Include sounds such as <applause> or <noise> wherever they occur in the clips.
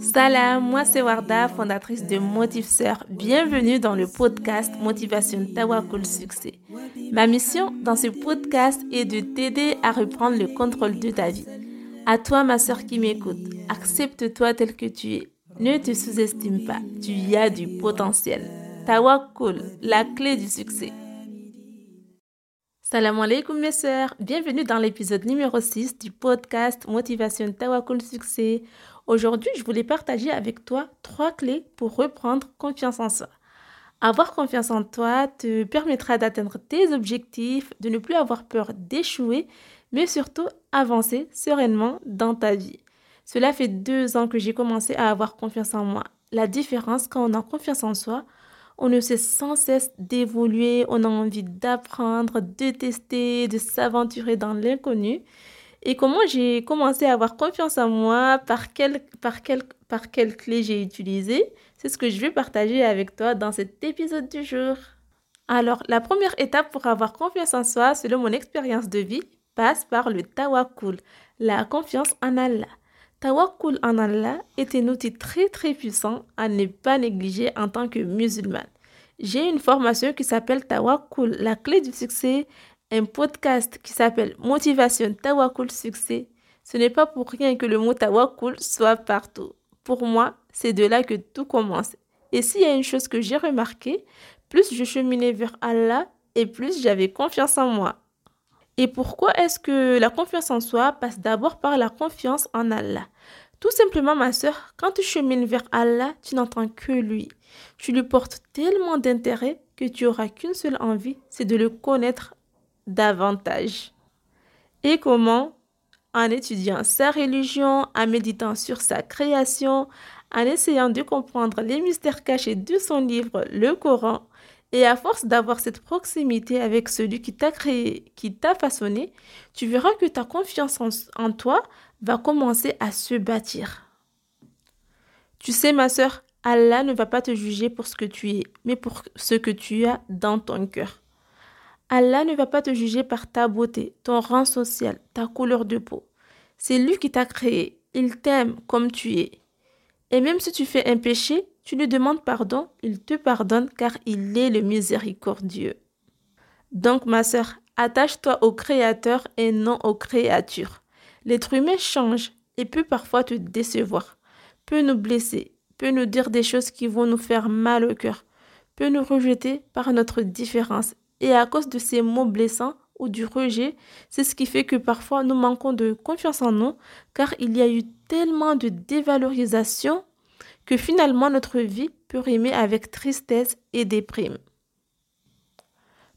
Salam, moi c'est Warda, fondatrice de Motivseur. Bienvenue dans le podcast Motivation Tawakul Succès. Ma mission dans ce podcast est de t'aider à reprendre le contrôle de ta vie. À toi, ma soeur qui m'écoute, accepte-toi tel que tu es. Ne te sous-estime pas, tu y as du potentiel. Tawakul, la clé du succès. Salam alaikum mes sœurs, bienvenue dans l'épisode numéro 6 du podcast Motivation Tawakul Succès. Aujourd'hui, je voulais partager avec toi trois clés pour reprendre confiance en soi. Avoir confiance en toi te permettra d'atteindre tes objectifs, de ne plus avoir peur d'échouer, mais surtout avancer sereinement dans ta vie. Cela fait deux ans que j'ai commencé à avoir confiance en moi. La différence quand on a confiance en soi, on ne sait sans cesse d'évoluer, on a envie d'apprendre, de tester, de s'aventurer dans l'inconnu. Et comment j'ai commencé à avoir confiance en moi, par quelle, clé j'ai utilisé, c'est ce que je vais partager avec toi dans cet épisode du jour. Alors, la première étape pour avoir confiance en soi, selon mon expérience de vie, passe par le tawakkul, la confiance en Allah. Tawakkul en Allah est un outil très très puissant à ne pas négliger en tant que musulmane. J'ai une formation qui s'appelle Tawakkul, la clé du succès, un podcast qui s'appelle Motivation Tawakkul Succès. Ce n'est pas pour rien que le mot Tawakkul soit partout. Pour moi, c'est de là que tout commence. Et s'il y a une chose que j'ai remarqué, plus je cheminais vers Allah et plus j'avais confiance en moi. Et pourquoi est-ce que la confiance en soi passe d'abord par la confiance en Allah? Tout simplement, ma sœur, quand tu chemines vers Allah, tu n'entends que lui. Tu lui portes tellement d'intérêt que tu auras qu'une seule envie, c'est de le connaître davantage. Et comment? En étudiant sa religion, en méditant sur sa création, en essayant de comprendre les mystères cachés de son livre, le Coran, et à force d'avoir cette proximité avec celui qui t'a créé, qui t'a façonné, tu verras que ta confiance en, toi va commencer à se bâtir. Tu sais, ma sœur, Allah ne va pas te juger pour ce que tu es, mais pour ce que tu as dans ton cœur. Allah ne va pas te juger par ta beauté, ton rang social, ta couleur de peau. C'est lui qui t'a créé. Il t'aime comme tu es. Et même si tu fais un péché, tu lui demandes pardon, il te pardonne car il est le miséricordieux. Donc ma sœur, attache-toi au Créateur et non aux créatures. L'être humain change et peut parfois te décevoir, peut nous blesser, peut nous dire des choses qui vont nous faire mal au cœur, peut nous rejeter par notre différence. Et à cause de ces mots blessants ou du rejet, c'est ce qui fait que parfois nous manquons de confiance en nous, car il y a eu tellement de dévalorisation que finalement notre vie peut rimer avec tristesse et déprime.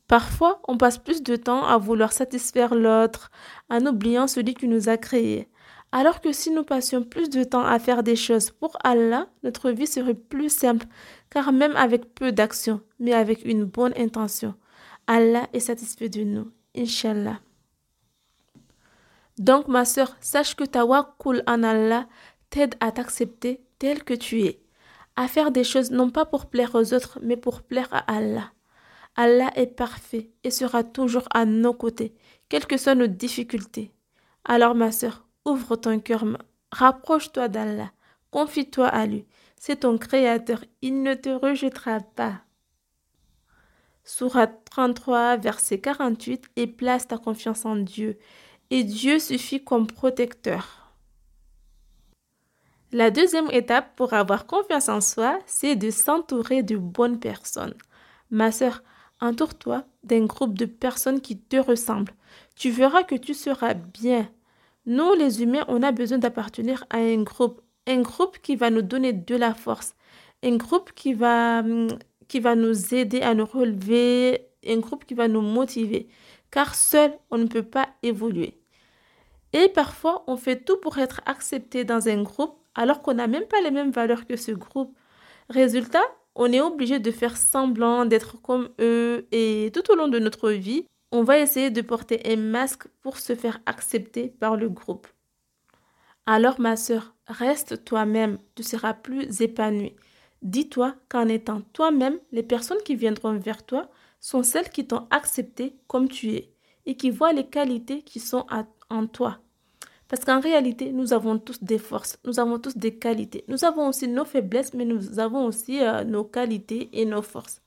Parfois, on passe plus de temps à vouloir satisfaire l'autre, en oubliant celui qui nous a créés. Alors que si nous passions plus de temps à faire des choses pour Allah, notre vie serait plus simple, car même avec peu d'action, mais avec une bonne intention, Allah est satisfait de nous, Inch'Allah. Donc, ma sœur, sache que tawakkul en Allah t'aide à t'accepter tel que tu es, à faire des choses non pas pour plaire aux autres, mais pour plaire à Allah. Allah est parfait et sera toujours à nos côtés, quelles que soient nos difficultés. Alors ma sœur, ouvre ton cœur, rapproche-toi d'Allah, confie-toi à lui. C'est ton Créateur, il ne te rejettera pas. Surat 33, verset 48, et place ta confiance en Dieu. Et Dieu suffit comme protecteur. La deuxième étape pour avoir confiance en soi, c'est de s'entourer de bonnes personnes. Ma sœur, entoure-toi d'un groupe de personnes qui te ressemblent. Tu verras que tu seras bien. Nous, les humains, on a besoin d'appartenir à un groupe. Un groupe qui va nous donner de la force. Un groupe qui va, qui va nous aider à nous relever. Un groupe qui va nous motiver. Car seul, on ne peut pas évoluer. Et parfois, on fait tout pour être accepté dans un groupe alors qu'on n'a même pas les mêmes valeurs que ce groupe. Résultat, on est obligé de faire semblant d'être comme eux et tout au long de notre vie, on va essayer de porter un masque pour se faire accepter par le groupe. Alors ma sœur, reste toi-même, tu seras plus épanouie. Dis-toi qu'en étant toi-même, les personnes qui viendront vers toi sont celles qui t'ont accepté comme tu es et qui voient les qualités qui sont en toi. Parce qu'en réalité, nous avons tous des forces, nous avons tous des qualités. Nous avons aussi nos faiblesses, mais nous avons aussi euh, nos qualités et nos forces.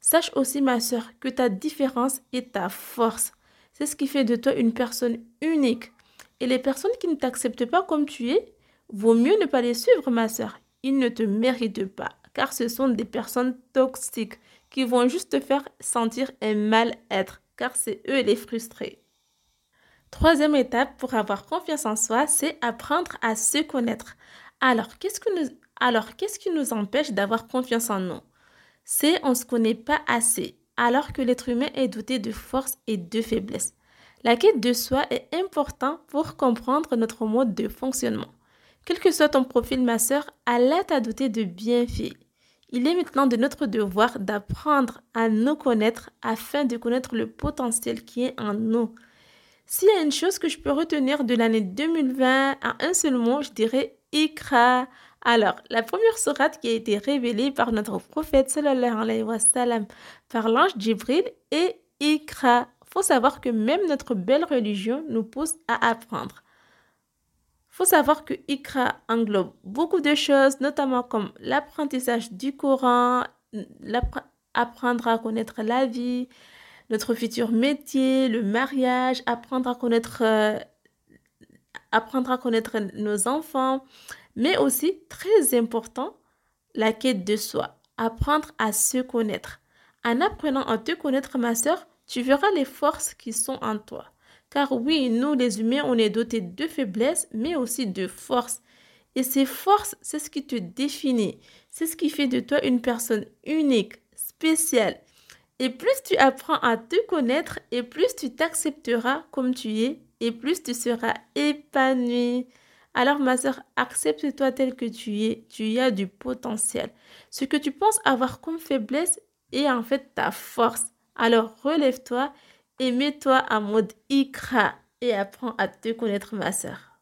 Sache aussi, ma soeur, que ta différence est ta force. C'est ce qui fait de toi une personne unique. Et les personnes qui ne t'acceptent pas comme tu es, vaut mieux ne pas les suivre, ma soeur. Ils ne te méritent pas, car ce sont des personnes toxiques qui vont juste te faire sentir un mal-être, car c'est eux les frustrés. Troisième étape pour avoir confiance en soi, c'est apprendre à se connaître. Alors, qu'est-ce, que nous, alors, qui nous empêche d'avoir confiance en nous? C'est on ne se connaît pas assez, alors que l'être humain est doté de force et de faiblesses. La quête de soi est importante pour comprendre notre mode de fonctionnement. Quel que soit ton profil, ma sœur, Allah t'a doté de bienfaits. Il est maintenant de notre devoir d'apprendre à nous connaître afin de connaître le potentiel qui est en nous. S'il y a une chose que je peux retenir de l'année 2020 à un seul mot, je dirais Ikra. Alors, la première sourate qui a été révélée par notre prophète sallallahu alayhi wa sallam par l'ange Jibril est Ikra. Faut savoir que même notre belle religion nous pousse à apprendre. Faut savoir que Ikra englobe beaucoup de choses, notamment comme l'apprentissage du Coran, apprendre à connaître la vie, notre futur métier, le mariage, apprendre à connaître, euh, apprendre à connaître nos enfants, mais aussi, très important, la quête de soi, apprendre à se connaître. En apprenant à te connaître, ma soeur, tu verras les forces qui sont en toi. Car oui, nous les humains, on est dotés de faiblesses, mais aussi de forces. Et ces forces, c'est ce qui te définit. C'est ce qui fait de toi une personne unique, spéciale, et plus tu apprends à te connaître, et plus tu t'accepteras comme tu es, et plus tu seras épanoui. Alors ma soeur, accepte-toi tel que tu es, tu y as du potentiel. Ce que tu penses avoir comme faiblesse est en fait ta force. Alors relève-toi et mets-toi en mode ikra et apprends à te connaître ma soeur.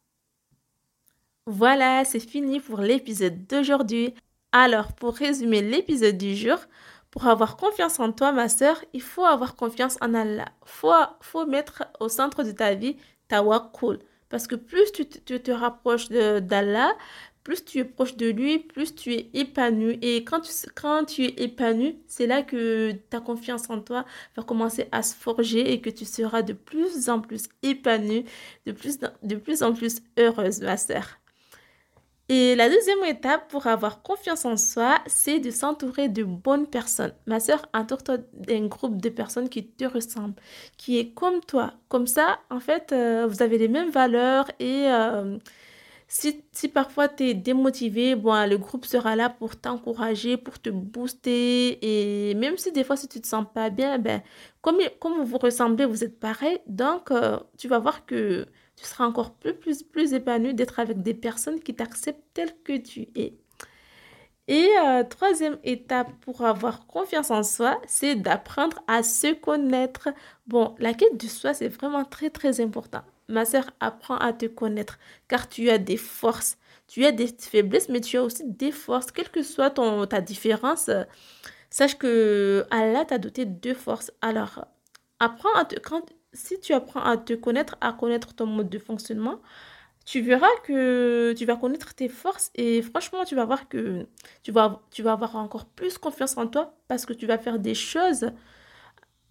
Voilà, c'est fini pour l'épisode d'aujourd'hui. Alors pour résumer l'épisode du jour, pour avoir confiance en toi, ma sœur, il faut avoir confiance en Allah. Il faut, faut mettre au centre de ta vie tawakkul. Parce que plus tu, te rapproches d'Allah, plus tu es proche de lui, plus tu es épanoui. Et quand tu, quand tu es épanoui, c'est là que ta confiance en toi va commencer à se forger et que tu seras de plus en plus épanoui, de plus, de plus en plus heureuse, ma sœur. Et la deuxième étape pour avoir confiance en soi, c'est de s'entourer de bonnes personnes. Ma soeur, entoure-toi d'un groupe de personnes qui te ressemblent, qui est comme toi. Comme ça, en fait, euh, vous avez les mêmes valeurs et euh, si, parfois tu es démotivé, bon, le groupe sera là pour t'encourager, pour te booster. Et même si des fois, si tu te sens pas bien, ben, comme, comme vous ressemblez, vous êtes pareil. Donc, euh, tu vas voir que tu seras encore plus, plus, plus épanoui d'être avec des personnes qui t'acceptent tel que tu es. Et euh, troisième étape pour avoir confiance en soi, c'est d'apprendre à se connaître. Bon, la quête de soi, c'est vraiment très, très important. Ma soeur, apprends à te connaître car tu as des forces. Tu as des faiblesses, mais tu as aussi des forces. Quelle que soit ton, ta différence, euh, sache que Allah t'a doté de forces. Alors, apprends à te, si tu apprends à te connaître, à connaître ton mode de fonctionnement, tu verras que tu vas connaître tes forces et franchement, tu vas voir que tu vas, avoir encore plus confiance en toi parce que tu vas faire des choses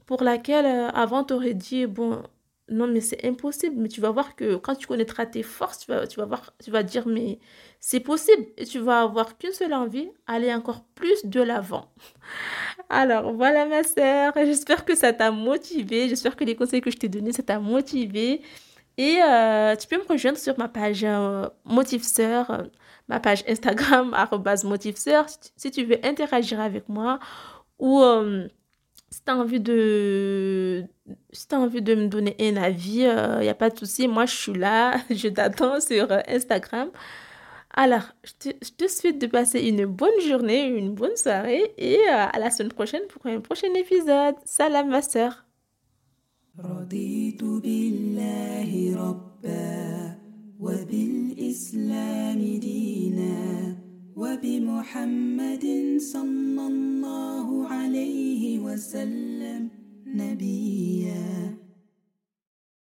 pour lesquelles euh, avant tu aurais dit, bon, non, mais c'est impossible. Mais tu vas voir que quand tu connaîtras tes forces, tu vas, tu vas, voir, tu vas dire, mais c'est possible. Et tu vas avoir qu'une seule envie, aller encore plus de l'avant. <laughs> Alors voilà ma sœur, j'espère que ça t'a motivé, j'espère que les conseils que je t'ai donnés, ça t'a motivé. Et euh, tu peux me rejoindre sur ma page euh, euh, ma page Instagram, <laughs> Motivesœur, si tu veux interagir avec moi ou si tu as envie de si as envie de me donner un avis, il n'y a pas de souci, moi je suis là, <laughs> je t'attends sur Instagram. Alors, je te, souhaite de passer une bonne journée, une bonne soirée et euh, à la semaine prochaine pour un prochain épisode. Salam ma sœur. صلى الله عليه وسلم نبيا